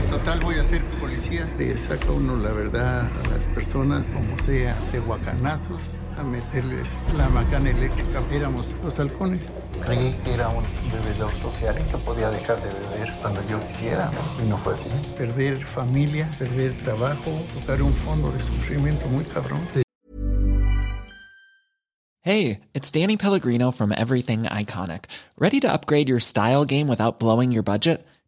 Dije, total, voy a ser policía. Le saca uno la verdad a las personas, como sea, de guacanazos, a meterles la macana eléctrica. Éramos los halcones. Creí que era un bebedor social y que podía dejar de beber cuando yo quisiera, ¿no? Y no fue así. Perder familia, perder trabajo, tocar un fondo de sufrimiento muy cabrón. Hey, it's Danny Pellegrino from Everything Iconic. ¿Ready to upgrade your style game without blowing your budget?